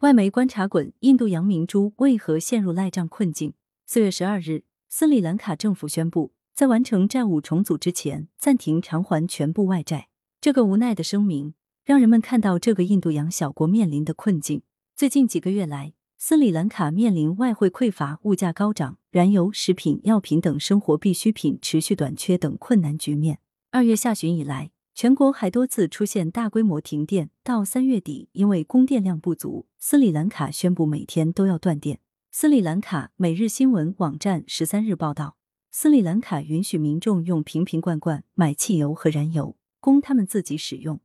外媒观察滚：印度洋明珠为何陷入赖账困境？四月十二日，斯里兰卡政府宣布，在完成债务重组之前，暂停偿还全部外债。这个无奈的声明，让人们看到这个印度洋小国面临的困境。最近几个月来，斯里兰卡面临外汇匮乏、物价高涨、燃油、食品、药品等生活必需品持续短缺等困难局面。二月下旬以来，全国还多次出现大规模停电。到三月底，因为供电量不足，斯里兰卡宣布每天都要断电。斯里兰卡每日新闻网站十三日报道，斯里兰卡允许民众用瓶瓶罐罐买汽油和燃油供他们自己使用，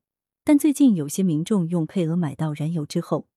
但最近有些民众用配额买到燃油之后，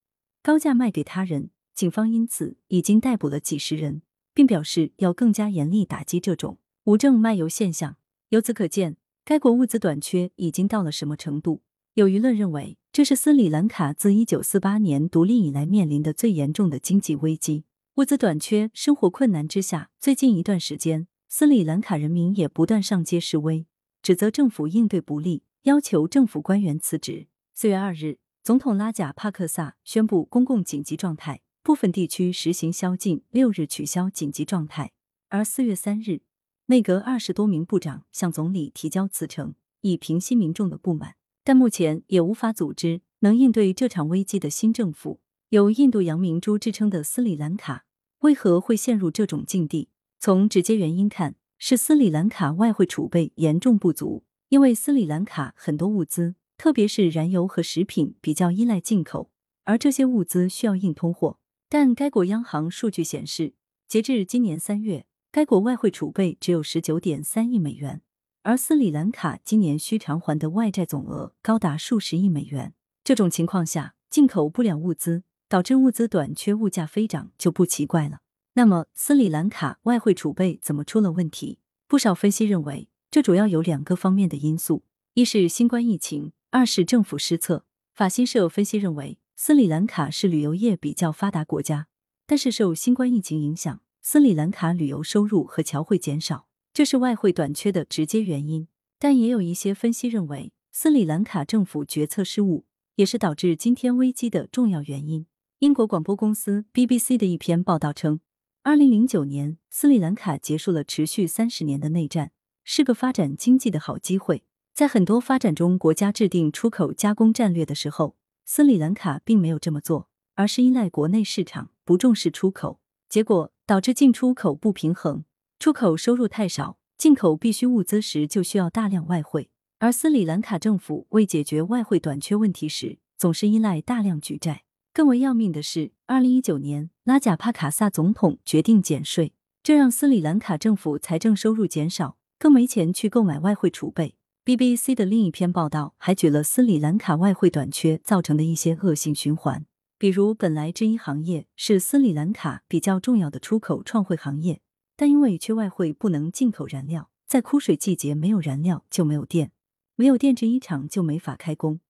高价卖给他人。警方因此已经逮捕了几十人，并表示要更加严厉打击这种无证卖油现象。由此可见。该国物资短缺已经到了什么程度？有舆论认为，这是斯里兰卡自一九四八年独立以来面临的最严重的经济危机。物资短缺、生活困难之下，最近一段时间，斯里兰卡人民也不断上街示威，指责政府应对不力，要求政府官员辞职。四月二日，总统拉贾帕克萨宣布公共紧急状态，部分地区实行宵禁，六日取消紧急状态。而四月三日，内阁二十多名部长向总理提交辞呈，以平息民众的不满，但目前也无法组织能应对这场危机的新政府。有“印度洋明珠”之称的斯里兰卡为何会陷入这种境地？从直接原因看，是斯里兰卡外汇储备严重不足，因为斯里兰卡很多物资，特别是燃油和食品，比较依赖进口，而这些物资需要硬通货。但该国央行数据显示，截至今年三月。该国外汇储备只有十九点三亿美元，而斯里兰卡今年需偿还的外债总额高达数十亿美元。这种情况下，进口不了物资，导致物资短缺、物价飞涨就不奇怪了。那么，斯里兰卡外汇储备怎么出了问题？不少分析认为，这主要有两个方面的因素：一是新冠疫情，二是政府失策。法新社分析认为，斯里兰卡是旅游业比较发达国家，但是受新冠疫情影响。斯里兰卡旅游收入和侨汇减少，这是外汇短缺的直接原因。但也有一些分析认为，斯里兰卡政府决策失误也是导致今天危机的重要原因。英国广播公司 BBC 的一篇报道称，二零零九年斯里兰卡结束了持续三十年的内战，是个发展经济的好机会。在很多发展中国家制定出口加工战略的时候，斯里兰卡并没有这么做，而是依赖国内市场，不重视出口，结果。导致进出口不平衡，出口收入太少，进口必需物资时就需要大量外汇。而斯里兰卡政府为解决外汇短缺问题时，总是依赖大量举债。更为要命的是，二零一九年拉贾帕卡萨总统决定减税，这让斯里兰卡政府财政收入减少，更没钱去购买外汇储备。BBC 的另一篇报道还举了斯里兰卡外汇短缺造成的一些恶性循环。比如，本来制衣行业是斯里兰卡比较重要的出口创汇行业，但因为缺外汇，不能进口燃料，在枯水季节没有燃料就没有电，没有电制衣厂就没法开工，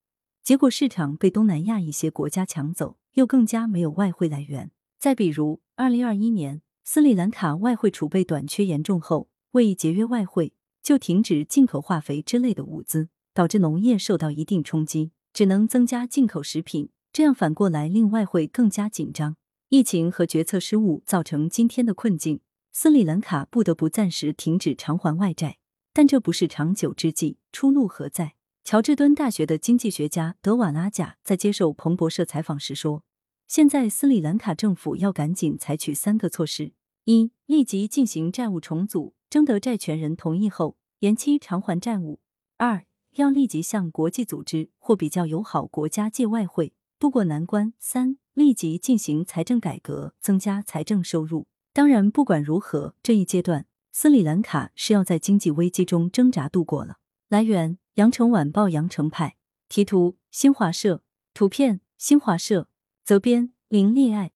结果市场被东南亚一些国家抢走，又更加没有外汇来源。再比如，二零二一年斯里兰卡外汇储备短缺严重后，为节约外汇，就停止进口化肥之类的物资，导致农业受到一定冲击，只能增加进口食品。这样反过来令外汇更加紧张，疫情和决策失误造成今天的困境。斯里兰卡不得不暂时停止偿还外债，但这不是长久之计，出路何在？乔治敦大学的经济学家德瓦拉贾在接受彭博社采访时说：“现在斯里兰卡政府要赶紧采取三个措施：一、立即进行债务重组，征得债权人同意后延期偿还债务；二、要立即向国际组织或比较友好国家借外汇。”渡过难关，三立即进行财政改革，增加财政收入。当然，不管如何，这一阶段斯里兰卡是要在经济危机中挣扎度过了。来源：羊城晚报羊城派，题图：新华社，图片：新华社，责编：林立爱。